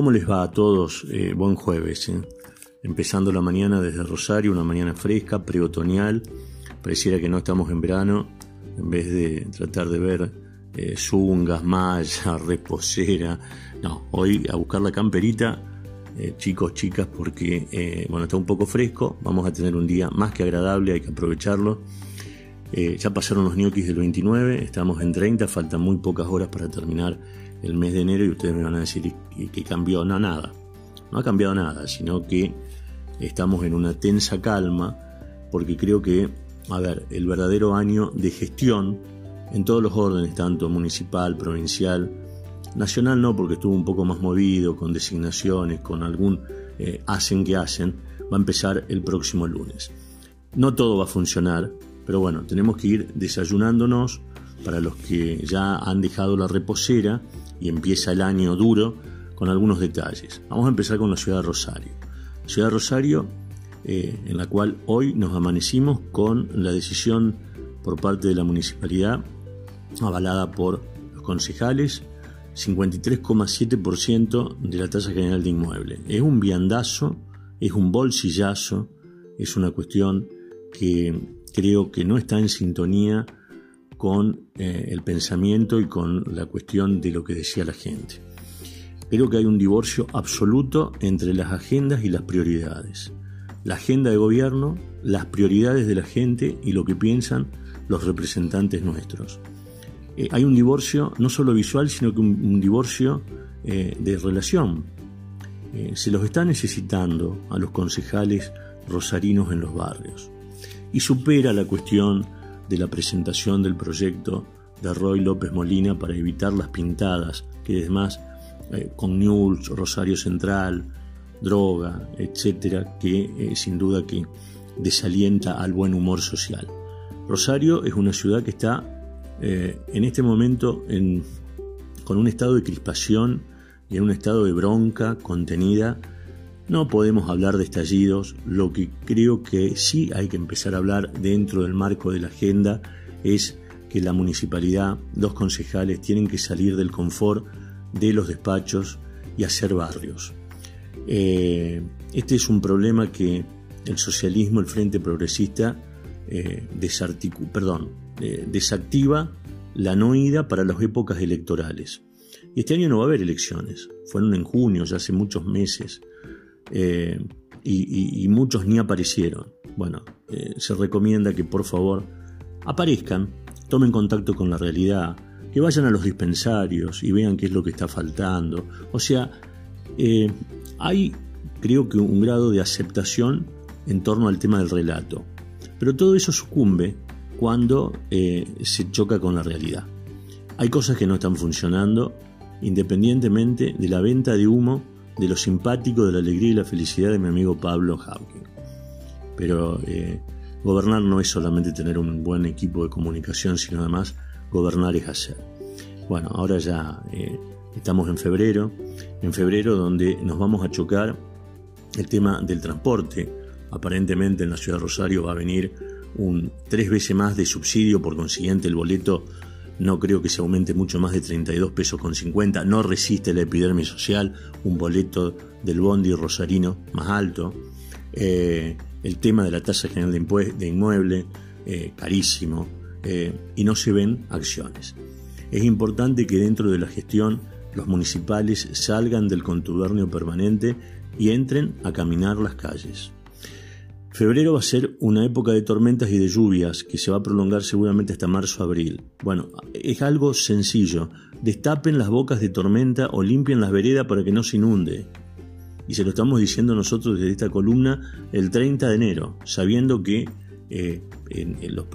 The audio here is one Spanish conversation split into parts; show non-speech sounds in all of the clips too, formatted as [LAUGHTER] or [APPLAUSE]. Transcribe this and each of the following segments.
¿Cómo les va a todos? Eh, buen jueves. ¿eh? Empezando la mañana desde Rosario, una mañana fresca, preotoñal. Pareciera que no estamos en verano, en vez de tratar de ver eh, zungas, malla, [LAUGHS] reposera. No, hoy a buscar la camperita, chicos, chicas, porque bueno, está un poco fresco. Vamos a tener un día más que agradable, hay que aprovecharlo. Ya pasaron los ñoquis del 29, estamos en 30, faltan muy pocas horas para terminar el mes de enero y ustedes me van a decir que, cambió. Nada. No ha cambiado nada, sino que estamos en una tensa calma porque creo que, a ver, el verdadero año de gestión en todos los órdenes, tanto municipal, provincial, nacional no, porque estuvo un poco más movido, con designaciones, con algún eh, hacen que hacen, va a empezar el próximo lunes. No todo va a funcionar, pero bueno, tenemos que ir desayunándonos para los que ya han dejado la reposera y empieza el año duro con algunos detalles. Vamos a empezar con la ciudad de Rosario. Ciudad de Rosario, eh, en la cual hoy nos amanecimos con la decisión por parte de la municipalidad, avalada por los concejales, 53,7% de la tasa general de inmueble. Es un viandazo, es un bolsillazo, es una cuestión que creo que no está en sintonía con eh, el pensamiento y con la cuestión de lo que decía la gente. Creo que hay un divorcio absoluto entre las agendas y las prioridades. La agenda de gobierno, las prioridades de la gente y lo que piensan los representantes nuestros. Eh, hay un divorcio no solo visual, sino que un, divorcio eh, de relación. se los está necesitando a los concejales rosarinos en los barrios. Y supera la cuestión de la presentación del proyecto de Roy López Molina para evitar las pintadas, que además eh, con News, Rosario Central, droga, etcétera, que eh, sin duda que desalienta al buen humor social. Rosario es una ciudad que está eh, en este momento con un estado de crispación y en un estado de bronca contenida no podemos hablar de estallidos, lo que creo que sí hay que empezar a hablar dentro del marco de la agenda es que la municipalidad, los concejales tienen que salir del confort de los despachos y hacer barrios. Eh, este es un problema que el socialismo, el Frente Progresista, eh, perdón, eh, desactiva la no ida para las épocas electorales. Y este año no va a haber elecciones, fueron en junio, ya hace muchos meses. Eh, y, muchos ni aparecieron. Bueno, eh, se recomienda que por favor aparezcan, tomen contacto con la realidad, que vayan a los dispensarios y vean qué es lo que está faltando. O sea, eh, hay creo que un grado de aceptación en torno al tema del relato. Pero todo eso sucumbe cuando se choca con la realidad. Hay cosas que no están funcionando independientemente de la venta de humo de lo simpático, de la alegría y la felicidad de mi amigo Pablo Hawking. Pero eh, gobernar no es solamente tener un buen equipo de comunicación, sino además gobernar es hacer. Bueno, ahora ya eh, estamos en febrero, en febrero donde nos vamos a chocar el tema del transporte. Aparentemente en la ciudad de Rosario va a venir un tres veces más de subsidio, por consiguiente el boleto no creo que se aumente mucho más de 32 pesos con 50, no resiste la epidermis social, un boleto del bondi rosarino más alto, eh, el tema de la tasa general de, de inmueble, eh, carísimo, eh, y no se ven acciones. Es importante que dentro de la gestión los municipales salgan del contubernio permanente y entren a caminar las calles. Febrero va a ser una época de tormentas y de lluvias que se va a prolongar seguramente hasta marzo-abril. Bueno, es algo sencillo. Destapen las bocas de tormenta o limpien las veredas para que no se inunde. Y se lo estamos diciendo nosotros desde esta columna el 30 de enero, sabiendo que eh, en, los,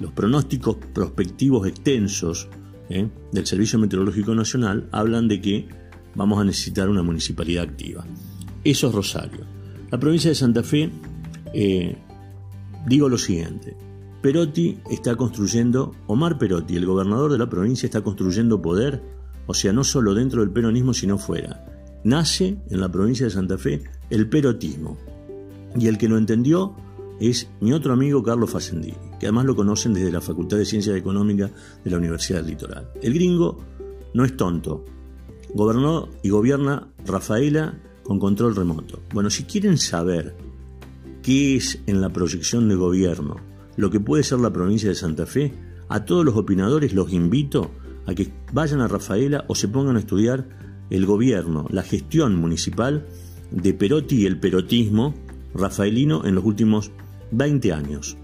los, pronósticos prospectivos extensos ¿eh? del Servicio Meteorológico Nacional hablan de que vamos a necesitar una municipalidad activa. Eso es Rosario. La provincia de Santa Fe, eh, digo lo siguiente, Perotti está construyendo, Omar Perotti, el gobernador de la provincia, está construyendo poder, o sea, no solo dentro del peronismo, sino fuera. Nace en la provincia de Santa Fe el perotismo. Y el que lo entendió es mi otro amigo Carlos Facendini, que además lo conocen desde la Facultad de Ciencias Económicas de la Universidad del Litoral. El gringo no es tonto. Gobernó y gobierna Rafaela con control remoto. Bueno, si quieren saber qué es en la proyección de gobierno lo que puede ser la provincia de Santa Fe, a todos los opinadores los invito a que vayan a Rafaela o se pongan a estudiar el gobierno, la gestión municipal de Perotti y el perotismo rafaelino en los últimos 20 años.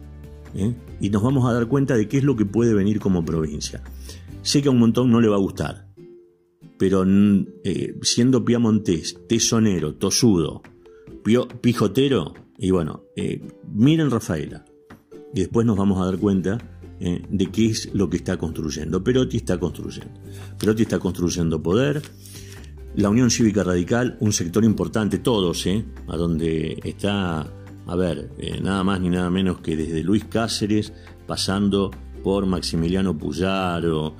¿eh? Y nos vamos a dar cuenta de qué es lo que puede venir como provincia. Sé que a un montón no le va a gustar, pero eh, siendo piamontés, tesonero, tosudo, pijotero, y bueno, eh, miren Rafaela, y después nos vamos a dar cuenta eh, de qué es lo que está construyendo. Perotti está construyendo. Perotti está construyendo poder. La Unión Cívica Radical, un sector importante, todos, a donde está, a ver, nada más ni nada menos que desde Luis Cáceres, pasando por Maximiliano Puyaro,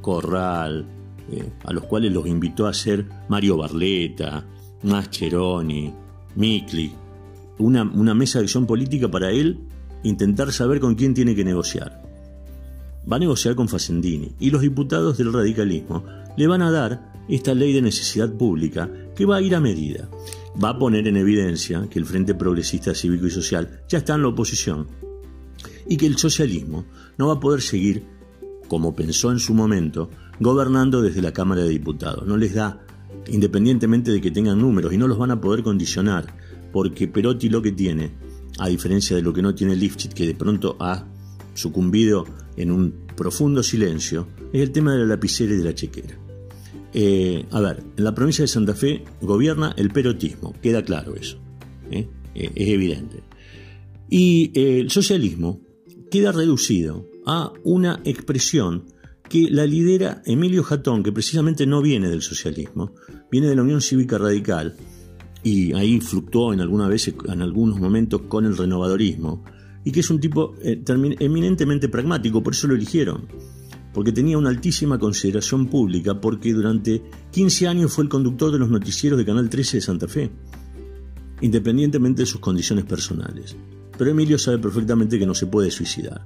Corral, a los cuales los invitó a ser Mario Barleta, Mascheroni, Mikli, una, una mesa de acción política para él intentar saber con quién tiene que negociar. Va a negociar con Facendini y los diputados del radicalismo le van a dar esta ley de necesidad pública que va a ir a medida. Va a poner en evidencia que el Frente Progresista Cívico y Social ya está en la oposición y que el socialismo no va a poder seguir, como pensó en su momento, gobernando desde la Cámara de Diputados. No les da, independientemente de que tengan números, y no los van a poder condicionar, porque Perotti lo que tiene a diferencia de lo que no tiene Lifshitz, que de pronto ha sucumbido en un profundo silencio, es el tema de la lapicera y de la chequera. Eh, a ver, en la provincia de Santa Fe gobierna el perotismo, queda claro eso, ¿eh? Eh, es evidente. Y el socialismo queda reducido a una expresión que la lidera Emilio Jatón, que precisamente no viene del socialismo, viene de la Unión Cívica Radical, y ahí fluctuó en, alguna vez, en algunos momentos con el renovadorismo, y que es un tipo eh, eminentemente pragmático, por eso lo eligieron, porque tenía una altísima consideración pública, porque durante 15 años fue el conductor de los noticieros de Canal 13 de Santa Fe, independientemente de sus condiciones personales. Pero Emilio sabe perfectamente que no se puede suicidar.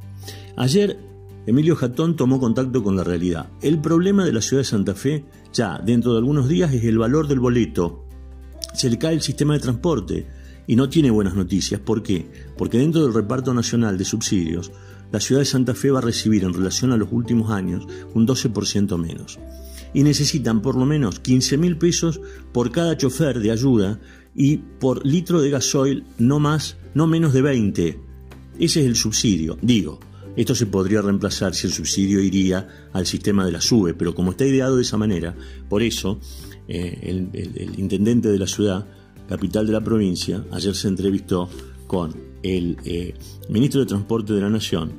Ayer, Emilio Jatón tomó contacto con la realidad. El problema de la ciudad de Santa Fe, ya dentro de algunos días, es el valor del boleto se le cae el sistema de transporte y no tiene buenas noticias. ¿Por qué? Porque dentro del reparto nacional de subsidios, la ciudad de Santa Fe va a recibir en relación a los últimos años un 12% menos. Y necesitan por lo menos 15 mil pesos por cada chofer de ayuda y por litro de gasoil no más, no menos de 20. Ese es el subsidio. Digo, esto se podría reemplazar si el subsidio iría al sistema de la SUBE, pero como está ideado de esa manera, por eso eh, el, intendente de la ciudad, capital de la provincia, ayer se entrevistó con el eh, ministro de Transporte de la Nación,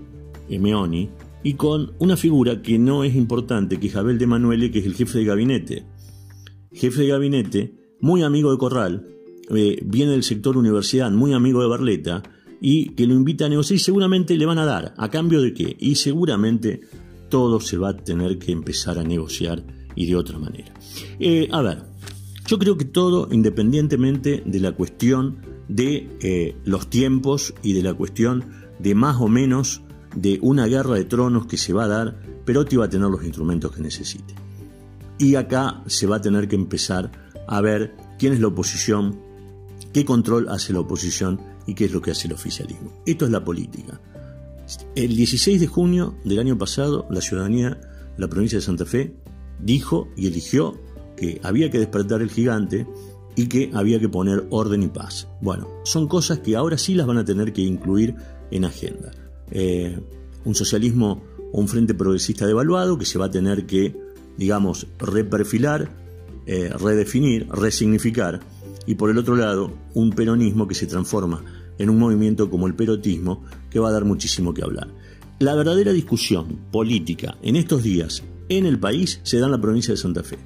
Meoni, y con una figura que no es importante, que es Abel de Manuele, que es el jefe de gabinete. Jefe de gabinete, muy amigo de Corral, eh, viene del sector universidad, muy amigo de Barleta, y que lo invita a negociar y seguramente le van a dar. ¿A cambio de qué? Y seguramente todo se va a tener que empezar a negociar y de otra manera. Eh, a ver, yo creo que todo, independientemente de la cuestión de eh, los tiempos y de la cuestión de más o menos de una guerra de tronos que se va a dar, Perotti va a tener los instrumentos que necesite. Y acá se va a tener que empezar a ver quién es la oposición, qué control hace la oposición y qué es lo que hace el oficialismo. Esto es la política. El 16 de junio del año pasado, la ciudadanía la provincia de Santa Fe dijo y eligió que había que despertar el gigante y que había que poner orden y paz. Bueno, son cosas que ahora sí las van a tener que incluir en agenda. Eh, un socialismo o un frente progresista devaluado que se va a tener que, digamos, reperfilar, eh, redefinir, resignificar, y por el otro lado, un peronismo que se transforma en un movimiento como el perotismo que va a dar muchísimo que hablar. La verdadera discusión política en estos días en el país se da en la provincia de Santa Fe.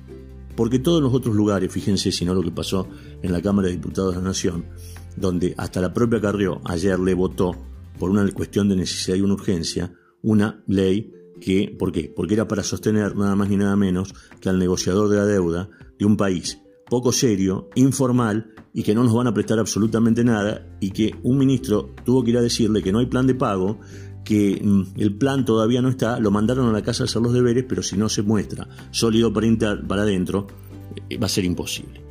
Porque todos los otros lugares, fíjense si no lo que pasó en la Cámara de Diputados de la Nación, donde hasta la propia Carrió ayer le votó por una cuestión de necesidad y una urgencia, una ley que, ¿por qué? Porque era para sostener nada más ni nada menos que al negociador de la deuda de un país poco serio, informal y que no nos van a prestar absolutamente nada y que un ministro tuvo que ir a decirle que no hay plan de pago, que mm, el plan todavía no está, lo mandaron a la casa a hacer los deberes, pero si no se muestra sólido para, para adentro, eh, va a ser imposible.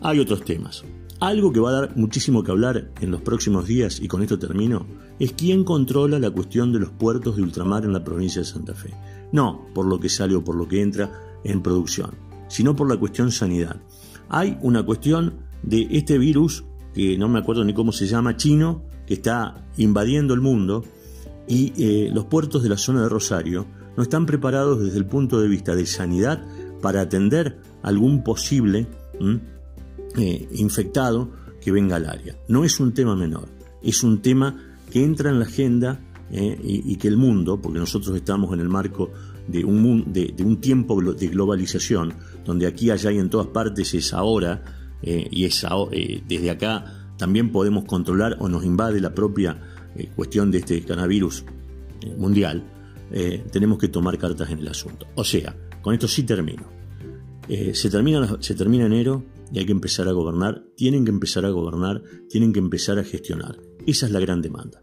Hay otros temas. Algo que va a dar muchísimo que hablar en los próximos días, y con esto termino, es quién controla la cuestión de los puertos de ultramar en la provincia de Santa Fe. No por lo que sale o por lo que entra en producción, sino por la cuestión sanidad. Hay una cuestión de este virus, que no me acuerdo ni cómo se llama, chino, que está invadiendo el mundo, y eh, los puertos de la zona de Rosario no están preparados desde el punto de vista de sanidad para atender algún posible eh, infectado que venga al área. No es un tema menor, es un tema que entra en la agenda eh, y, que el mundo, porque nosotros estamos en el marco de un, de, un tiempo de globalización, donde aquí, allá y en todas partes es ahora, eh, y es desde acá también podemos controlar o nos invade la propia cuestión de este coronavirus mundial, tenemos que tomar cartas en el asunto. O sea, con esto sí termino. se, termina, se termina enero, y hay que empezar a gobernar, tienen que empezar a gobernar, tienen que empezar a gestionar. Esa es la gran demanda.